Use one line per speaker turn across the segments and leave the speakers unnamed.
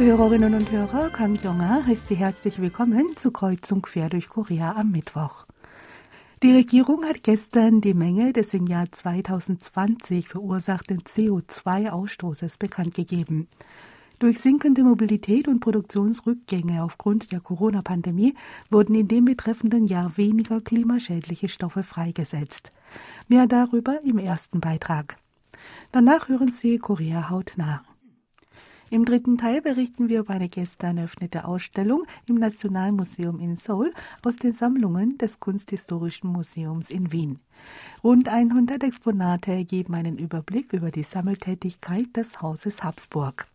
Liebe Hörerinnen und Hörer, Kang Jonga heißt Sie herzlich willkommen zu Kreuzung quer durch Korea am Mittwoch. Die Regierung hat gestern die Menge des im Jahr 2020 verursachten CO2-Ausstoßes bekannt gegeben. Durch sinkende Mobilität und Produktionsrückgänge aufgrund der Corona-Pandemie wurden in dem betreffenden Jahr weniger klimaschädliche Stoffe freigesetzt. Mehr darüber im ersten Beitrag. Danach hören Sie Korea hautnah. Im dritten Teil berichten wir über eine gestern eröffnete Ausstellung im Nationalmuseum in Seoul aus den Sammlungen des Kunsthistorischen Museums in Wien. Rund 100 Exponate geben einen Überblick über die Sammeltätigkeit des Hauses Habsburg.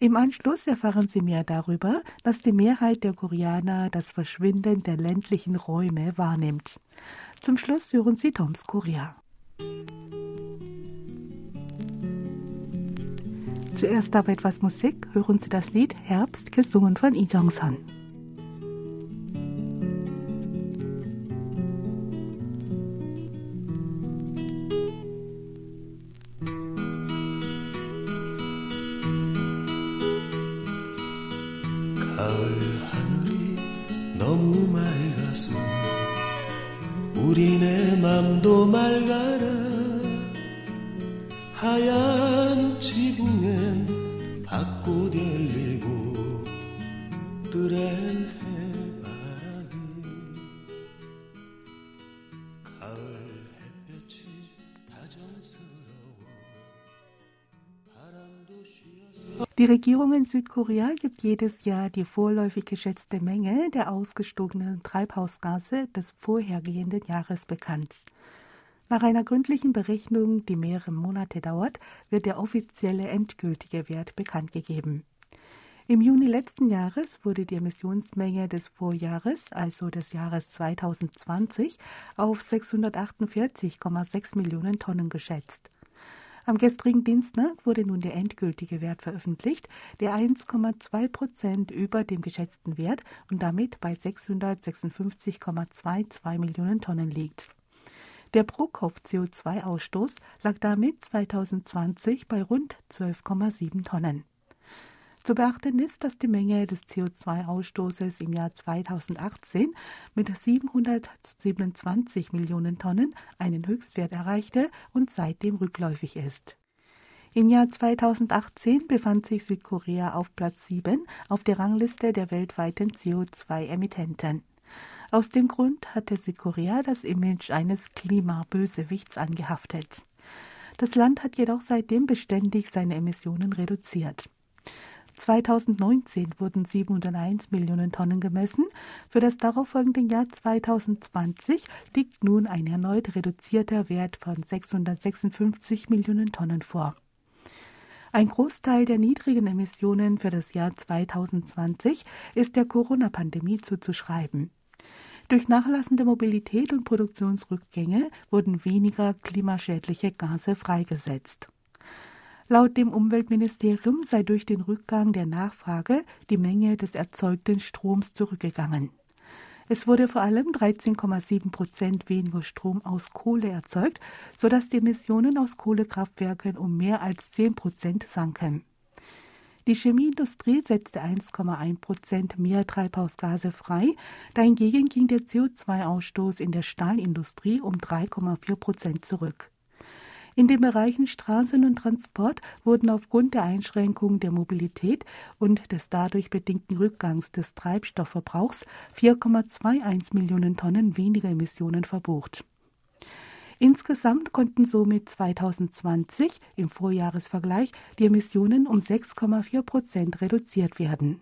Im Anschluss erfahren Sie mehr darüber, dass die Mehrheit der Koreaner das Verschwinden der ländlichen Räume wahrnimmt. Zum Schluss hören Sie Toms Korea. Zuerst aber etwas Musik, hören Sie das Lied Herbst, gesungen von Lee Jong-sun. Die Regierung in Südkorea gibt jedes Jahr die vorläufig geschätzte Menge der ausgestogenen Treibhausgase des vorhergehenden Jahres bekannt. Nach einer gründlichen Berechnung, die mehrere Monate dauert, wird der offizielle endgültige Wert bekannt gegeben. Im Juni letzten Jahres wurde die Emissionsmenge des Vorjahres, also des Jahres 2020, auf 648,6 Millionen Tonnen geschätzt. Am gestrigen Dienstag wurde nun der endgültige Wert veröffentlicht, der 1,2 Prozent über dem geschätzten Wert und damit bei 656,22 Millionen Tonnen liegt. Der Pro-Kopf-CO2-Ausstoß lag damit 2020 bei rund 12,7 Tonnen. Zu beachten ist, dass die Menge des CO2-Ausstoßes im Jahr 2018 mit 727 Millionen Tonnen einen Höchstwert erreichte und seitdem rückläufig ist. Im Jahr 2018 befand sich Südkorea auf Platz 7 auf der Rangliste der weltweiten CO2-Emittenten. Aus dem Grund hatte Südkorea das Image eines Klimabösewichts angehaftet. Das Land hat jedoch seitdem beständig seine Emissionen reduziert. 2019 wurden 701 Millionen Tonnen gemessen. Für das darauffolgende Jahr 2020 liegt nun ein erneut reduzierter Wert von 656 Millionen Tonnen vor. Ein Großteil der niedrigen Emissionen für das Jahr 2020 ist der Corona-Pandemie zuzuschreiben. Durch nachlassende Mobilität und Produktionsrückgänge wurden weniger klimaschädliche Gase freigesetzt. Laut dem Umweltministerium sei durch den Rückgang der Nachfrage die Menge des erzeugten Stroms zurückgegangen. Es wurde vor allem 13,7 Prozent weniger Strom aus Kohle erzeugt, sodass die Emissionen aus Kohlekraftwerken um mehr als 10 Prozent sanken. Die Chemieindustrie setzte 1,1 Prozent mehr Treibhausgase frei, dahingegen ging der CO2-Ausstoß in der Stahlindustrie um 3,4 Prozent zurück. In den Bereichen Straßen und Transport wurden aufgrund der Einschränkung der Mobilität und des dadurch bedingten Rückgangs des Treibstoffverbrauchs 4,21 Millionen Tonnen weniger Emissionen verbucht. Insgesamt konnten somit 2020 im Vorjahresvergleich die Emissionen um 6,4 Prozent reduziert werden.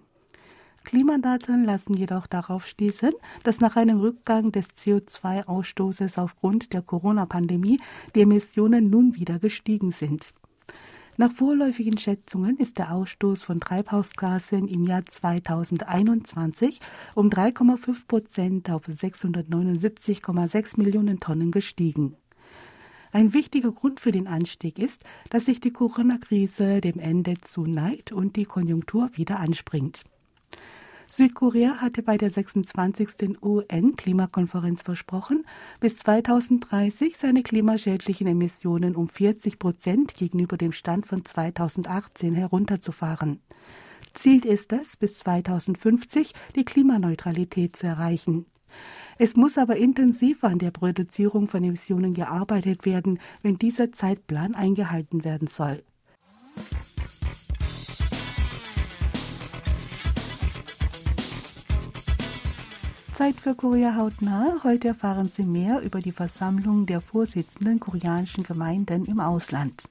Klimadaten lassen jedoch darauf schließen, dass nach einem Rückgang des CO2-Ausstoßes aufgrund der Corona-Pandemie die Emissionen nun wieder gestiegen sind. Nach vorläufigen Schätzungen ist der Ausstoß von Treibhausgasen im Jahr 2021 um 3,5 Prozent auf 679,6 Millionen Tonnen gestiegen. Ein wichtiger Grund für den Anstieg ist, dass sich die Corona-Krise dem Ende zuneigt und die Konjunktur wieder anspringt. Südkorea hatte bei der 26. UN-Klimakonferenz versprochen, bis 2030 seine klimaschädlichen Emissionen um 40 Prozent gegenüber dem Stand von 2018 herunterzufahren. Ziel ist es, bis 2050 die Klimaneutralität zu erreichen. Es muss aber intensiv an der Reduzierung von Emissionen gearbeitet werden, wenn dieser Zeitplan eingehalten werden soll. Zeit für Korea hautnah. Heute erfahren Sie mehr über die Versammlung der Vorsitzenden koreanischen Gemeinden im Ausland.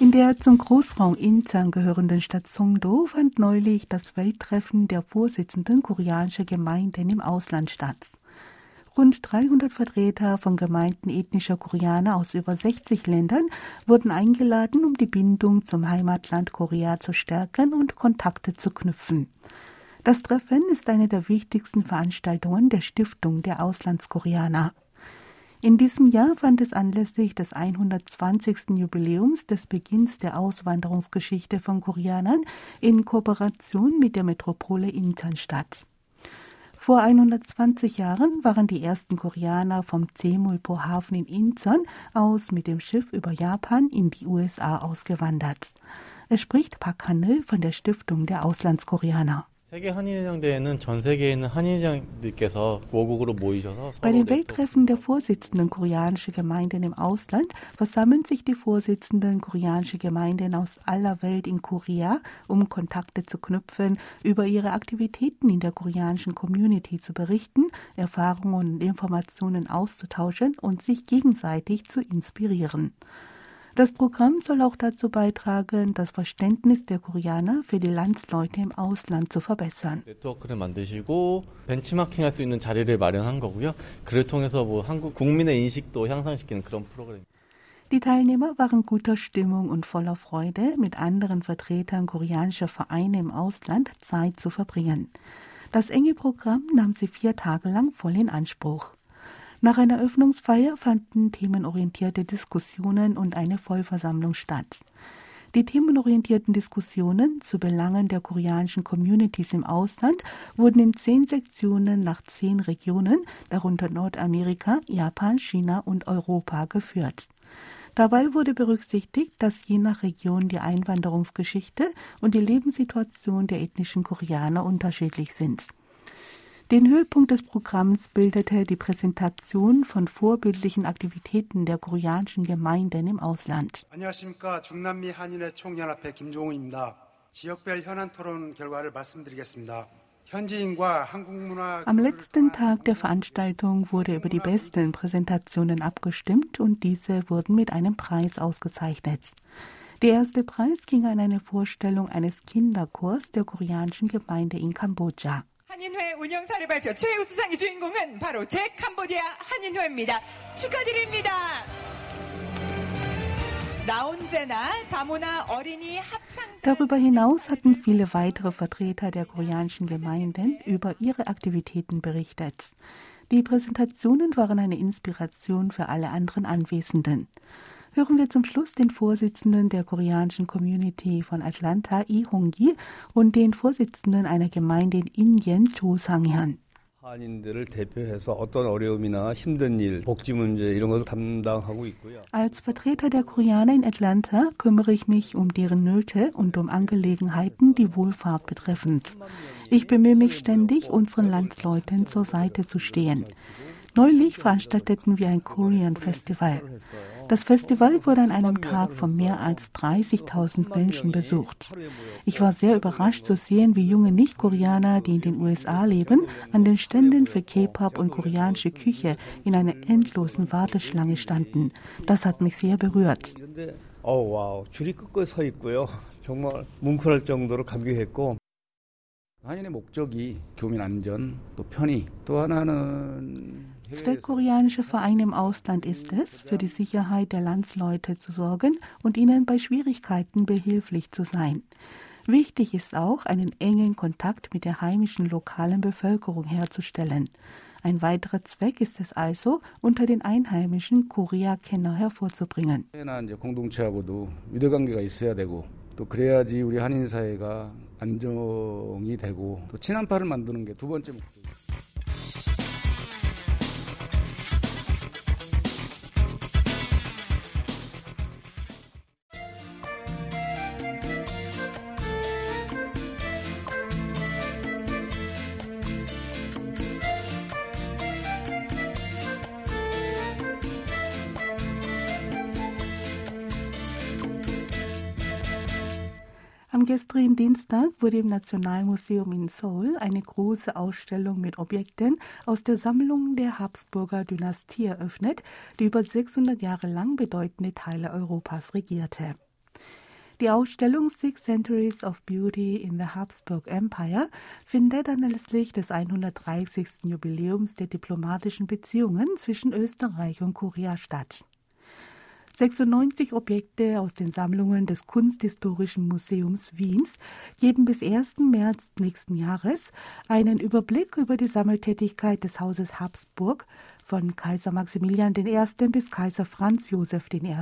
In der zum Großraum Incheon gehörenden Stadt Songdo fand neulich das Welttreffen der Vorsitzenden koreanischer Gemeinden im Ausland statt. Rund 300 Vertreter von Gemeinden ethnischer Koreaner aus über 60 Ländern wurden eingeladen, um die Bindung zum Heimatland Korea zu stärken und Kontakte zu knüpfen. Das Treffen ist eine der wichtigsten Veranstaltungen der Stiftung der Auslandskoreaner. In diesem Jahr fand es anlässlich des 120. Jubiläums des Beginns der Auswanderungsgeschichte von Koreanern in Kooperation mit der Metropole Incheon statt. Vor 120 Jahren waren die ersten Koreaner vom Zemulpo Hafen in Incheon aus mit dem Schiff über Japan in die USA ausgewandert. Es spricht Park Hanel von der Stiftung der Auslandskoreaner. Bei den Welttreffen der Vorsitzenden koreanischer Gemeinden im Ausland versammeln sich die Vorsitzenden koreanischer Gemeinden aus aller Welt in Korea, um Kontakte zu knüpfen, über ihre Aktivitäten in der koreanischen Community zu berichten, Erfahrungen und Informationen auszutauschen und sich gegenseitig zu inspirieren. Das Programm soll auch dazu beitragen, das Verständnis der Koreaner für die Landsleute im Ausland zu verbessern. 네트워크를 만드시고 벤치마킹할 수 있는 자리를 마련한 거고요. 그를 통해서 뭐 한국 국민의 인식도 향상시키는 그런 프로그램. Die Teilnehmer waren guter Stimmung und voller Freude, mit anderen Vertretern koreanischer Vereine im Ausland Zeit zu verbringen. Das enge Programm nahm sie vier Tage lang voll in Anspruch. Nach einer Öffnungsfeier fanden themenorientierte Diskussionen und eine Vollversammlung statt. Die themenorientierten Diskussionen zu Belangen der koreanischen Communities im Ausland wurden in zehn Sektionen nach zehn Regionen, darunter Nordamerika, Japan, China und Europa, geführt. Dabei wurde berücksichtigt, dass je nach Region die Einwanderungsgeschichte und die Lebenssituation der ethnischen Koreaner unterschiedlich sind. Den Höhepunkt des Programms bildete die Präsentation von vorbildlichen Aktivitäten der koreanischen Gemeinden im Ausland. 안녕하십니까. 중남미 한인회 총연합회 김종우입니다. 지역별 현안 토론 결과를 말씀드리겠습니다. Am letzten Tag der Veranstaltung wurde über die besten Präsentationen abgestimmt und diese wurden mit einem Preis ausgezeichnet. Der erste Preis ging an eine Vorstellung eines Kinderchors der koreanischen Gemeinde in Kambodscha. 한인회 운영사를 발표 최우 수상의 주인공은 바로 제 캄보디아 한인회입니다. 축하드립니다. Darüber hinaus hatten viele weitere Vertreter der koreanischen Gemeinden über ihre Aktivitäten berichtet. Die Präsentationen waren eine Inspiration für alle anderen Anwesenden hören wir zum Schluss den Vorsitzenden der koreanischen Community von Atlanta, Lee Hong-gi, und den Vorsitzenden einer Gemeinde in Indien, Cho Sang-hyun. Als Vertreter der Koreaner in Atlanta kümmere ich mich um deren Nöte und um Angelegenheiten, die Wohlfahrt betreffend. Ich bemühe mich ständig, unseren Landsleuten zur Seite zu stehen. Neulich veranstalteten wir ein Korean Festival. Das Festival wurde an einem Tag von mehr als 30.000 Menschen besucht. Ich war sehr überrascht zu sehen, wie junge Nicht-Koreaner, die in den USA leben, an den Ständen für K-Pop und koreanische Küche in einer endlosen Warteschlange standen. Das hat mich sehr berührt. Oh wow, 줄이 끝까지 서 있고요. 정말 뭉클할 정도로 감격했고 한인의 목적이 교민 안전, 또 편의, 또 하나는 Zweck Vereine im Ausland ist es, für die Sicherheit der Landsleute zu sorgen und ihnen bei Schwierigkeiten behilflich zu sein. Wichtig ist auch, einen engen Kontakt mit der heimischen lokalen Bevölkerung herzustellen. Ein weiterer Zweck ist es also, unter den einheimischen Korea-Kenner hervorzubringen. Dienstag wurde im Nationalmuseum in Seoul eine große Ausstellung mit Objekten aus der Sammlung der Habsburger Dynastie eröffnet, die über 600 Jahre lang bedeutende Teile Europas regierte. Die Ausstellung Six Centuries of Beauty in the Habsburg Empire findet anlässlich des 130. Jubiläums der diplomatischen Beziehungen zwischen Österreich und Korea statt. 96 Objekte aus den Sammlungen des Kunsthistorischen Museums Wiens geben bis 1. März nächsten Jahres einen Überblick über die Sammeltätigkeit des Hauses Habsburg von Kaiser Maximilian I. bis Kaiser Franz Josef I.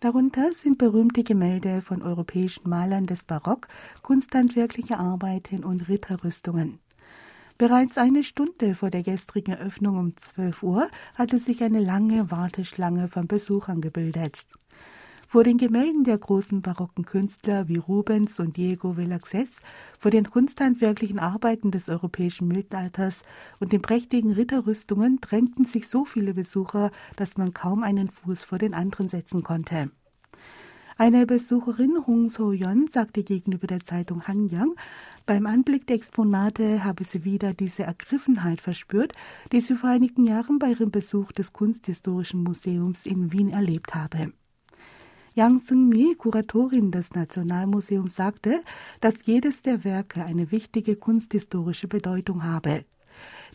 Darunter sind berühmte Gemälde von europäischen Malern des Barock, kunsthandwerkliche Arbeiten und Ritterrüstungen. Bereits eine Stunde vor der gestrigen Eröffnung um 12 Uhr hatte sich eine lange Warteschlange von Besuchern gebildet. Vor den Gemälden der großen barocken Künstler wie Rubens und Diego Velázquez, vor den kunsthandwerklichen Arbeiten des europäischen Mittelalters und den prächtigen Ritterrüstungen drängten sich so viele Besucher, dass man kaum einen Fuß vor den anderen setzen konnte. Eine Besucherin Hong So-yeon sagte gegenüber der Zeitung Hanyang, beim Anblick der Exponate habe sie wieder diese Ergriffenheit verspürt, die sie vor einigen Jahren bei ihrem Besuch des Kunsthistorischen Museums in Wien erlebt habe. Yang Seung-mi, Kuratorin des Nationalmuseums, sagte, dass jedes der Werke eine wichtige kunsthistorische Bedeutung habe.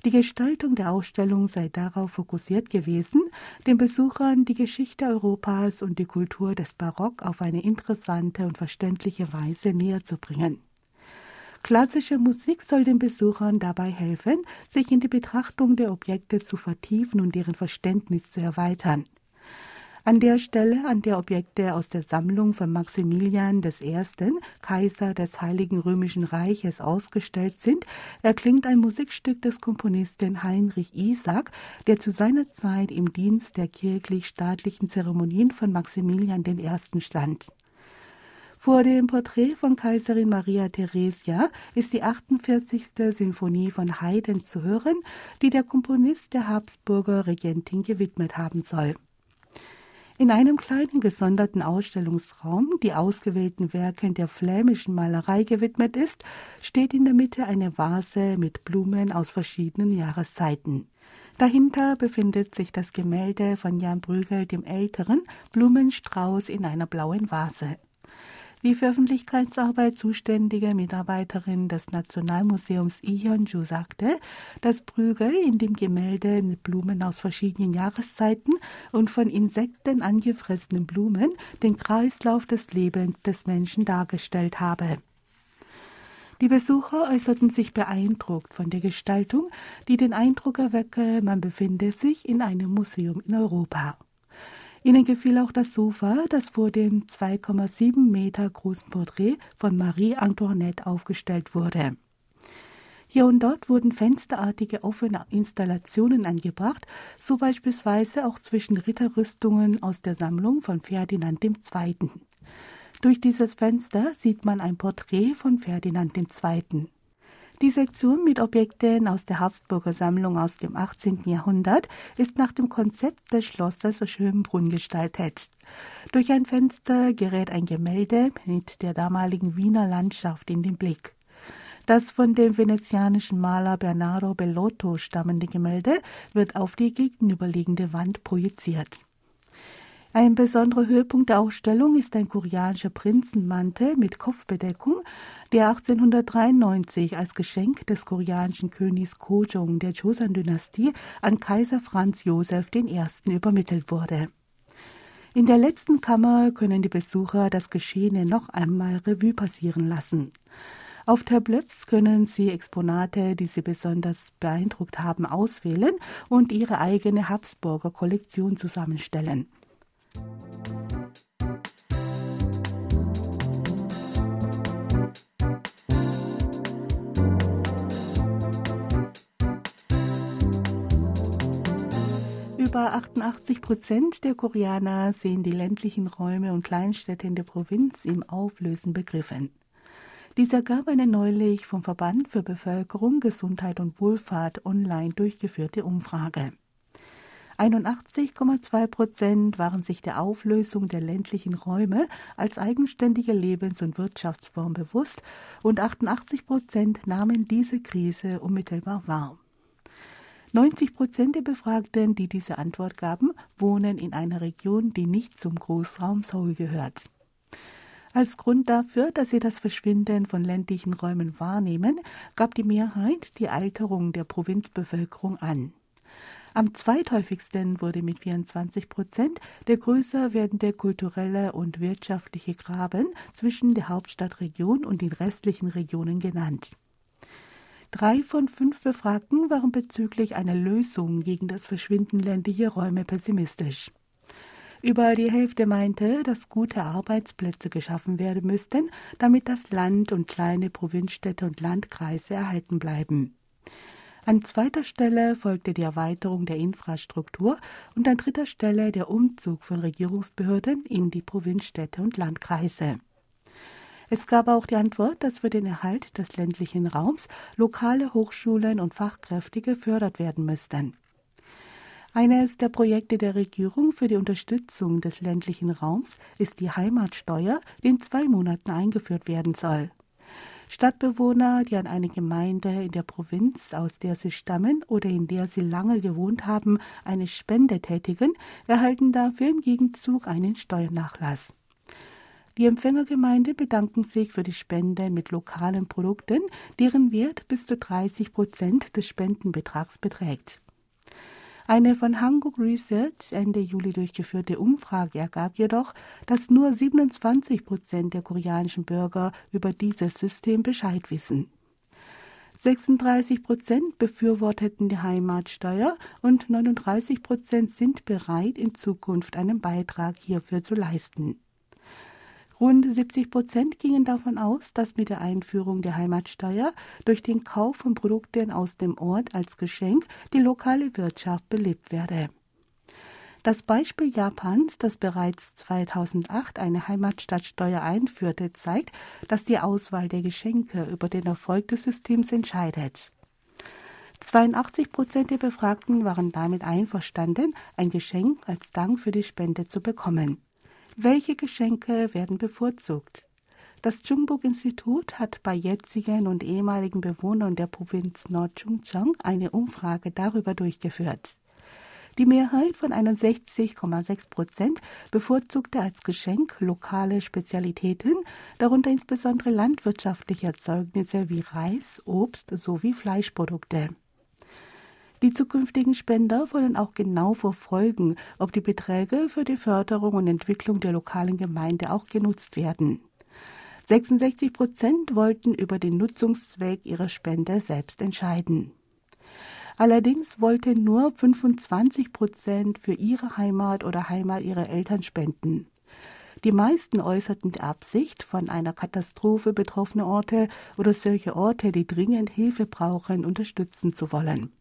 Die Gestaltung der Ausstellung sei darauf fokussiert gewesen, den Besuchern die Geschichte Europas und die Kultur des Barock auf eine interessante und verständliche Weise näher zu bringen. Klassische Musik soll den Besuchern dabei helfen, sich in die Betrachtung der Objekte zu vertiefen und deren Verständnis zu erweitern. An der Stelle, an der Objekte aus der Sammlung von Maximilian I., Kaiser des Heiligen Römischen Reiches, ausgestellt sind, erklingt ein Musikstück des Komponisten Heinrich Isaac, der zu seiner Zeit im Dienst der kirchlich-staatlichen Zeremonien von Maximilian I. stand. Vor dem Porträt von Kaiserin Maria Theresia ist die 48. Sinfonie von Haydn zu hören, die der Komponist der Habsburger Regentin gewidmet haben soll. In einem kleinen gesonderten Ausstellungsraum, die ausgewählten Werken der flämischen Malerei gewidmet ist, steht in der Mitte eine Vase mit Blumen aus verschiedenen Jahreszeiten. Dahinter befindet sich das Gemälde von Jan Brügel dem Älteren, Blumenstrauß in einer blauen Vase. Die für Öffentlichkeitsarbeit zuständige Mitarbeiterin des Nationalmuseums Ihyonju sagte, dass Brügel in dem Gemälde Blumen aus verschiedenen Jahreszeiten und von Insekten angefressenen Blumen den Kreislauf des Lebens des Menschen dargestellt habe. Die Besucher äußerten sich beeindruckt von der Gestaltung, die den Eindruck erwecke, man befinde sich in einem Museum in Europa. Ihnen gefiel auch das Sofa, das vor dem 2,7 Meter großen Porträt von Marie Antoinette aufgestellt wurde. Hier und dort wurden fensterartige offene Installationen angebracht, so beispielsweise auch zwischen Ritterrüstungen aus der Sammlung von Ferdinand II. Durch dieses Fenster sieht man ein Porträt von Ferdinand II. Die Sektion mit Objekten aus der Habsburger Sammlung aus dem 18. Jahrhundert ist nach dem Konzept des Schlosses Schönbrunn gestaltet. Durch ein Fenster gerät ein Gemälde mit der damaligen Wiener Landschaft in den Blick. Das von dem venezianischen Maler Bernardo Bellotto stammende Gemälde wird auf die gegenüberliegende Wand projiziert. Ein besonderer Höhepunkt der Ausstellung ist ein koreanischer Prinzenmantel mit Kopfbedeckung, der 1893 als Geschenk des koreanischen Königs Kojong der Joseon-Dynastie an Kaiser Franz Josef I. übermittelt wurde. In der letzten Kammer können die Besucher das Geschehene noch einmal Revue passieren lassen. Auf Tabletts können Sie Exponate, die Sie besonders beeindruckt haben, auswählen und Ihre eigene Habsburger Kollektion zusammenstellen. Über 88 Prozent der Koreaner sehen die ländlichen Räume und Kleinstädte in der Provinz im Auflösen begriffen. Dies ergab eine neulich vom Verband für Bevölkerung, Gesundheit und Wohlfahrt online durchgeführte Umfrage. 81,2 Prozent waren sich der Auflösung der ländlichen Räume als eigenständige Lebens- und Wirtschaftsform bewusst und 88 Prozent nahmen diese Krise unmittelbar wahr. 90 Prozent der Befragten, die diese Antwort gaben, wohnen in einer Region, die nicht zum Großraum Seoul gehört. Als Grund dafür, dass sie das Verschwinden von ländlichen Räumen wahrnehmen, gab die Mehrheit die Alterung der Provinzbevölkerung an. Am zweithäufigsten wurde mit 24 Prozent der größer werdende kulturelle und wirtschaftliche Graben zwischen der Hauptstadtregion und den restlichen Regionen genannt. Drei von fünf Befragten waren bezüglich einer Lösung gegen das Verschwinden ländlicher Räume pessimistisch. Über die Hälfte meinte, dass gute Arbeitsplätze geschaffen werden müssten, damit das Land und kleine Provinzstädte und Landkreise erhalten bleiben. An zweiter Stelle folgte die Erweiterung der Infrastruktur und an dritter Stelle der Umzug von Regierungsbehörden in die Provinzstädte und Landkreise. Es gab auch die Antwort, dass für den Erhalt des ländlichen Raums lokale Hochschulen und Fachkräfte gefördert werden müssten. Eines der Projekte der Regierung für die Unterstützung des ländlichen Raums ist die Heimatsteuer, die in zwei Monaten eingeführt werden soll. Stadtbewohner, die an eine Gemeinde in der Provinz, aus der sie stammen oder in der sie lange gewohnt haben, eine Spende tätigen, erhalten dafür im Gegenzug einen Steuernachlass. Die Empfängergemeinde bedanken sich für die Spende mit lokalen Produkten, deren Wert bis zu 30 Prozent des Spendenbetrags beträgt. Eine von Hanguk Research Ende Juli durchgeführte Umfrage ergab jedoch, dass nur 27 Prozent der koreanischen Bürger über dieses System Bescheid wissen. 36 Prozent befürworteten die Heimatsteuer und 39 Prozent sind bereit, in Zukunft einen Beitrag hierfür zu leisten. Rund 70 Prozent gingen davon aus, dass mit der Einführung der Heimatsteuer durch den Kauf von Produkten aus dem Ort als Geschenk die lokale Wirtschaft belebt werde. Das Beispiel Japans, das bereits 2008 eine Heimatstadtsteuer einführte, zeigt, dass die Auswahl der Geschenke über den Erfolg des Systems entscheidet. 82 Prozent der Befragten waren damit einverstanden, ein Geschenk als Dank für die Spende zu bekommen. Welche Geschenke werden bevorzugt? Das Jungbuk-Institut hat bei jetzigen und ehemaligen Bewohnern der Provinz Nord-Chungcheong eine Umfrage darüber durchgeführt. Die Mehrheit von 61,6 Prozent bevorzugte als Geschenk lokale Spezialitäten, darunter insbesondere landwirtschaftliche Erzeugnisse wie Reis, Obst sowie Fleischprodukte. Die zukünftigen Spender wollen auch genau verfolgen, ob die Beträge für die Förderung und Entwicklung der lokalen Gemeinde auch genutzt werden. 66 Prozent wollten über den Nutzungszweck ihrer Spende selbst entscheiden. Allerdings wollten nur 25 Prozent für ihre Heimat oder Heimat ihrer Eltern spenden. Die meisten äußerten die Absicht, von einer Katastrophe betroffene Orte oder solche Orte, die dringend Hilfe brauchen, unterstützen zu wollen.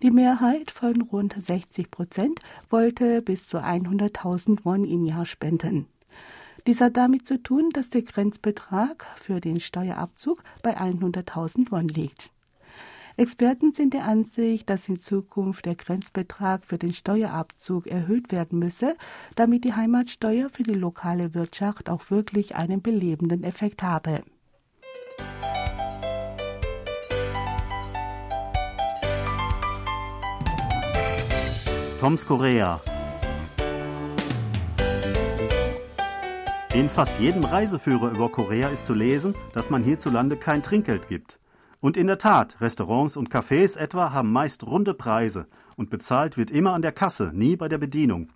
Die Mehrheit von rund 60 Prozent wollte bis zu 100.000 Won im Jahr spenden. Dies hat damit zu tun, dass der Grenzbetrag für den Steuerabzug bei 100.000 Won liegt. Experten sind der Ansicht, dass in Zukunft der Grenzbetrag für den Steuerabzug erhöht werden müsse, damit die Heimatsteuer für die lokale Wirtschaft auch wirklich einen belebenden Effekt habe.
Toms Korea. In fast jedem Reiseführer über Korea ist zu lesen, dass man hierzulande kein Trinkgeld gibt. Und in der Tat, Restaurants und Cafés etwa haben meist runde Preise und bezahlt wird immer an der Kasse, nie bei der Bedienung.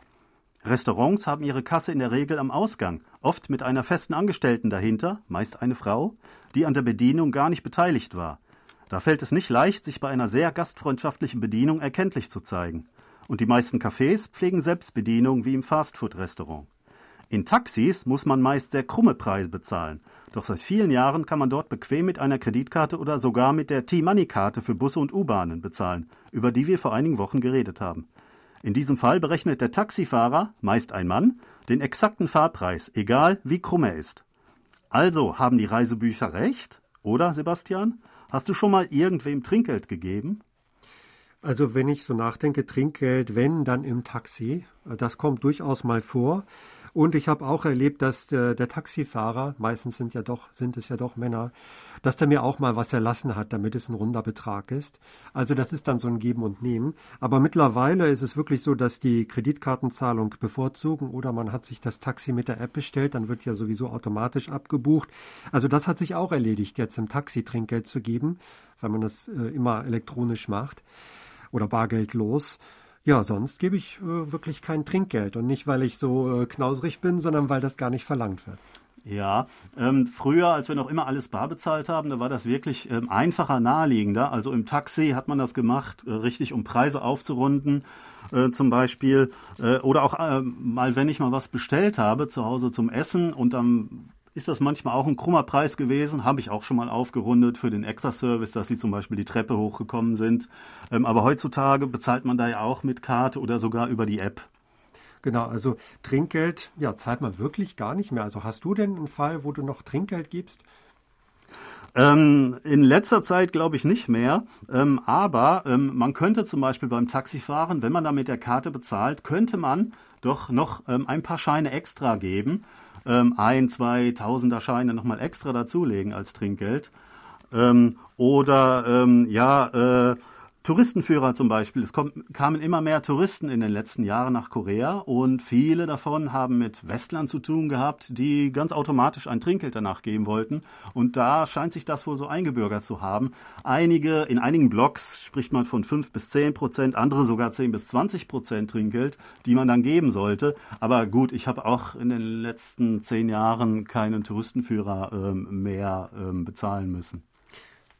Restaurants haben ihre Kasse in der Regel am Ausgang, oft mit einer festen Angestellten dahinter, meist eine Frau, die an der Bedienung gar nicht beteiligt war. Da fällt es nicht leicht, sich bei einer sehr gastfreundschaftlichen Bedienung erkenntlich zu zeigen. Und die meisten Cafés pflegen Selbstbedienung wie im Fastfood-Restaurant. In Taxis muss man meist sehr krumme Preise bezahlen. Doch seit vielen Jahren kann man dort bequem mit einer Kreditkarte oder sogar mit der T-Money-Karte für Busse und U-Bahnen bezahlen, über die wir vor einigen Wochen geredet haben. In diesem Fall berechnet der Taxifahrer, meist ein Mann, den exakten Fahrpreis, egal wie krumm er ist. Also haben die Reisebücher recht? Oder, Sebastian? Hast du schon mal irgendwem Trinkgeld gegeben?
Also wenn ich so nachdenke, Trinkgeld, wenn, dann im Taxi. Das kommt durchaus mal vor. Und ich habe auch erlebt, dass der, der, Taxifahrer, meistens sind ja doch, sind es ja doch Männer, dass der mir auch mal was erlassen hat, damit es ein runder Betrag ist. Also das ist dann so ein Geben und Nehmen. Aber mittlerweile ist es wirklich so, dass die Kreditkartenzahlung bevorzugen oder man hat sich das Taxi mit der App bestellt, dann wird ja sowieso automatisch abgebucht. Also das hat sich auch erledigt, jetzt im Taxi Trinkgeld zu geben, weil man das äh, immer elektronisch macht oder bargeldlos. Ja, sonst gebe ich äh, wirklich kein Trinkgeld und nicht, weil ich so äh, knausrig bin, sondern weil das gar nicht verlangt wird.
Ja, ähm, früher, als wir noch immer alles bar bezahlt haben, da war das wirklich ähm, einfacher, naheliegender. Also im Taxi hat man das gemacht, äh, richtig, um Preise aufzurunden, äh, zum Beispiel. Äh, oder auch äh, mal, wenn ich mal was bestellt habe zu Hause zum Essen und dann ist das manchmal auch ein krummer Preis gewesen, habe ich auch schon mal aufgerundet für den Extra-Service, dass sie zum Beispiel die Treppe hochgekommen sind. Ähm, aber heutzutage bezahlt man da ja auch mit Karte oder sogar über die App.
Genau, also Trinkgeld, ja, zahlt man wirklich gar nicht mehr. Also hast du denn einen Fall, wo du noch Trinkgeld gibst?
Ähm, in letzter Zeit glaube ich nicht mehr, ähm, aber ähm, man könnte zum Beispiel beim Taxifahren, wenn man da mit der Karte bezahlt, könnte man doch noch ähm, ein paar Scheine extra geben ähm, ein, zwei Tausender Scheine nochmal extra dazulegen als Trinkgeld. Ähm, oder ja, äh, Touristenführer zum Beispiel. Es kommt, kamen immer mehr Touristen in den letzten Jahren nach Korea und viele davon haben mit Westlern zu tun gehabt, die ganz automatisch ein Trinkgeld danach geben wollten. Und da scheint sich das wohl so eingebürgert zu haben. Einige, in einigen Blogs spricht man von 5 bis 10 Prozent, andere sogar 10 bis 20 Prozent Trinkgeld, die man dann geben sollte. Aber gut, ich habe auch in den letzten zehn Jahren keinen Touristenführer ähm, mehr ähm, bezahlen müssen.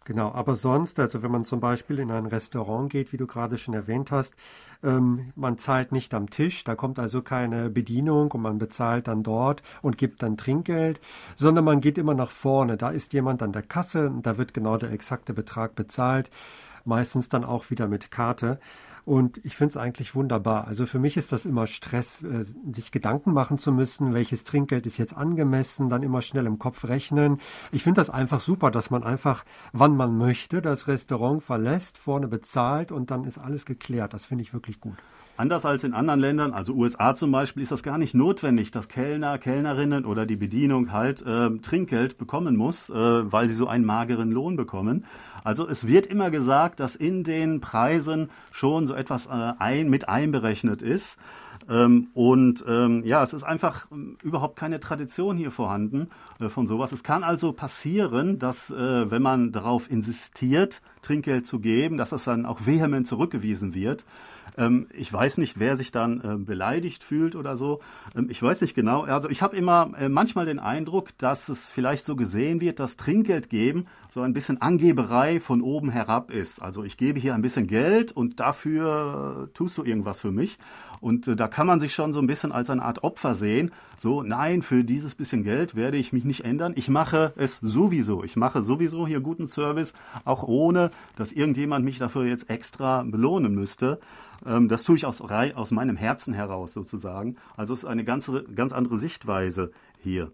Genau, aber sonst, also wenn man zum Beispiel in ein Restaurant geht, wie du gerade schon erwähnt hast, ähm, man zahlt nicht am Tisch, da kommt also keine Bedienung und man bezahlt dann dort und gibt dann Trinkgeld, sondern man geht immer nach vorne. Da ist jemand an der Kasse da wird genau der exakte Betrag bezahlt, meistens dann auch wieder mit Karte. Und ich finde es eigentlich wunderbar. Also für mich ist das immer Stress, äh, sich Gedanken machen zu müssen, welches Trinkgeld ist jetzt angemessen, dann immer schnell im Kopf rechnen. Ich finde das einfach super, dass man einfach, wann man möchte, das Restaurant verlässt, vorne bezahlt und dann ist alles geklärt. Das finde ich wirklich gut.
Anders als in anderen Ländern, also USA zum Beispiel, ist das gar nicht notwendig, dass Kellner, Kellnerinnen oder die Bedienung halt äh, Trinkgeld bekommen muss, äh, weil sie so einen mageren Lohn bekommen. Also es wird immer gesagt, dass in den Preisen schon so etwas äh, ein, mit einberechnet ist. Ähm, und ähm, ja, es ist einfach ähm, überhaupt keine Tradition hier vorhanden äh, von sowas. Es kann also passieren, dass äh, wenn man darauf insistiert, Trinkgeld zu geben, dass das dann auch vehement zurückgewiesen wird. Ähm, ich weiß nicht, wer sich dann äh, beleidigt fühlt oder so. Ähm, ich weiß nicht genau. Also ich habe immer äh, manchmal den Eindruck, dass es vielleicht so gesehen wird, dass Trinkgeld geben so ein bisschen Angeberei von oben herab ist. Also ich gebe hier ein bisschen Geld und dafür äh, tust du irgendwas für mich. Und äh, da kann man sich schon so ein bisschen als eine Art Opfer sehen. So, nein, für dieses bisschen Geld werde ich mich nicht ändern. Ich mache es sowieso. Ich mache sowieso hier guten Service, auch ohne, dass irgendjemand mich dafür jetzt extra belohnen müsste. Ähm, das tue ich aus, aus meinem Herzen heraus sozusagen. Also es ist eine ganz, ganz andere Sichtweise hier.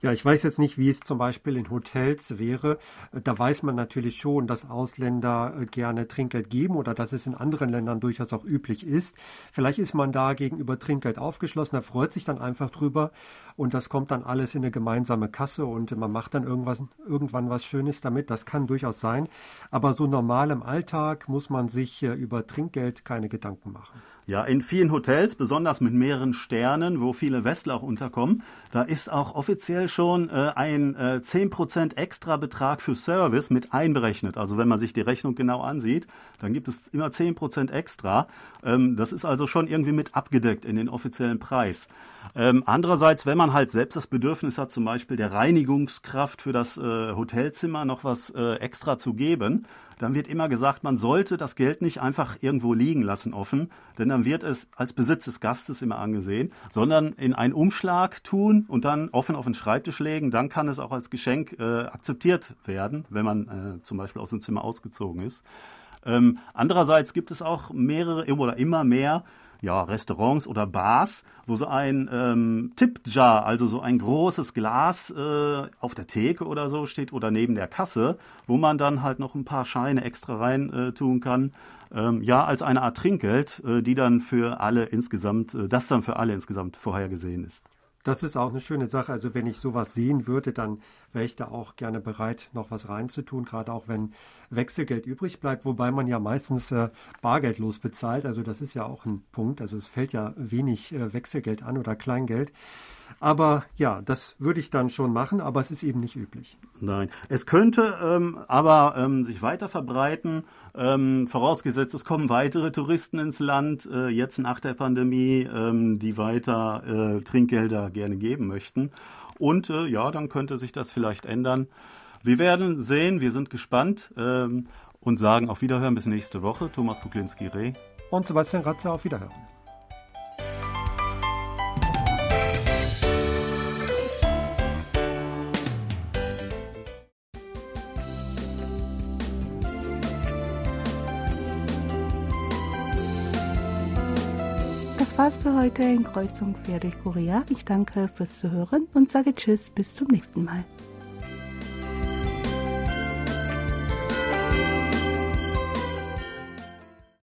Ja, ich weiß jetzt nicht, wie es zum Beispiel in Hotels wäre. Da weiß man natürlich schon, dass Ausländer äh, gerne Trinkgeld geben oder dass es in anderen Ländern durchaus auch üblich ist. Vielleicht ist man da gegenüber Trinkgeld aufgeschlossen, er freut sich dann einfach drüber und das kommt dann alles in eine gemeinsame Kasse und man macht dann irgendwas, irgendwann was Schönes damit. Das kann durchaus sein. Aber so normal im Alltag muss man sich äh, über Trinkgeld keine Gedanken machen.
Ja, in vielen Hotels, besonders mit mehreren Sternen, wo viele Westler auch unterkommen, da ist auch offiziell schon äh, ein äh, 10% extra Betrag für Service mit einberechnet. Also wenn man sich die Rechnung genau ansieht, dann gibt es immer 10% extra. Ähm, das ist also schon irgendwie mit abgedeckt in den offiziellen Preis. Ähm, andererseits, wenn man halt selbst das Bedürfnis hat, zum Beispiel der Reinigungskraft für das äh, Hotelzimmer noch was äh, extra zu geben, dann wird immer gesagt, man sollte das Geld nicht einfach irgendwo liegen lassen offen, denn dann wird es als Besitz des Gastes immer angesehen, sondern in einen Umschlag tun und dann offen auf den Schreibtisch legen. Dann kann es auch als Geschenk äh, akzeptiert werden, wenn man äh, zum Beispiel aus dem Zimmer ausgezogen ist. Ähm, andererseits gibt es auch mehrere oder immer mehr ja, Restaurants oder Bars, wo so ein ähm, Tip-Jar, also so ein großes Glas äh, auf der Theke oder so steht oder neben der Kasse, wo man dann halt noch ein paar Scheine extra rein äh, tun kann. Ähm, ja, als eine Art Trinkgeld, äh, die dann für alle insgesamt, äh, das dann für alle insgesamt vorhergesehen ist.
Das ist auch eine schöne Sache. Also wenn ich sowas sehen würde, dann wäre ich da auch gerne bereit, noch was reinzutun, gerade auch wenn Wechselgeld übrig bleibt, wobei man ja meistens äh, bargeldlos bezahlt. Also das ist ja auch ein Punkt. Also es fällt ja wenig äh, Wechselgeld an oder Kleingeld. Aber ja, das würde ich dann schon machen, aber es ist eben nicht üblich.
Nein, es könnte ähm, aber ähm, sich weiter verbreiten, ähm, vorausgesetzt es kommen weitere Touristen ins Land, äh, jetzt nach der Pandemie, ähm, die weiter äh, Trinkgelder gerne geben möchten. Und äh, ja, dann könnte sich das vielleicht ändern. Wir werden sehen, wir sind gespannt ähm, und sagen auf Wiederhören bis nächste Woche. Thomas Kuklinski-Reh.
Und Sebastian Ratzer auf Wiederhören.
War's für heute in Kreuzung durch Korea. Ich danke fürs Zuhören und sage Tschüss, bis zum nächsten Mal.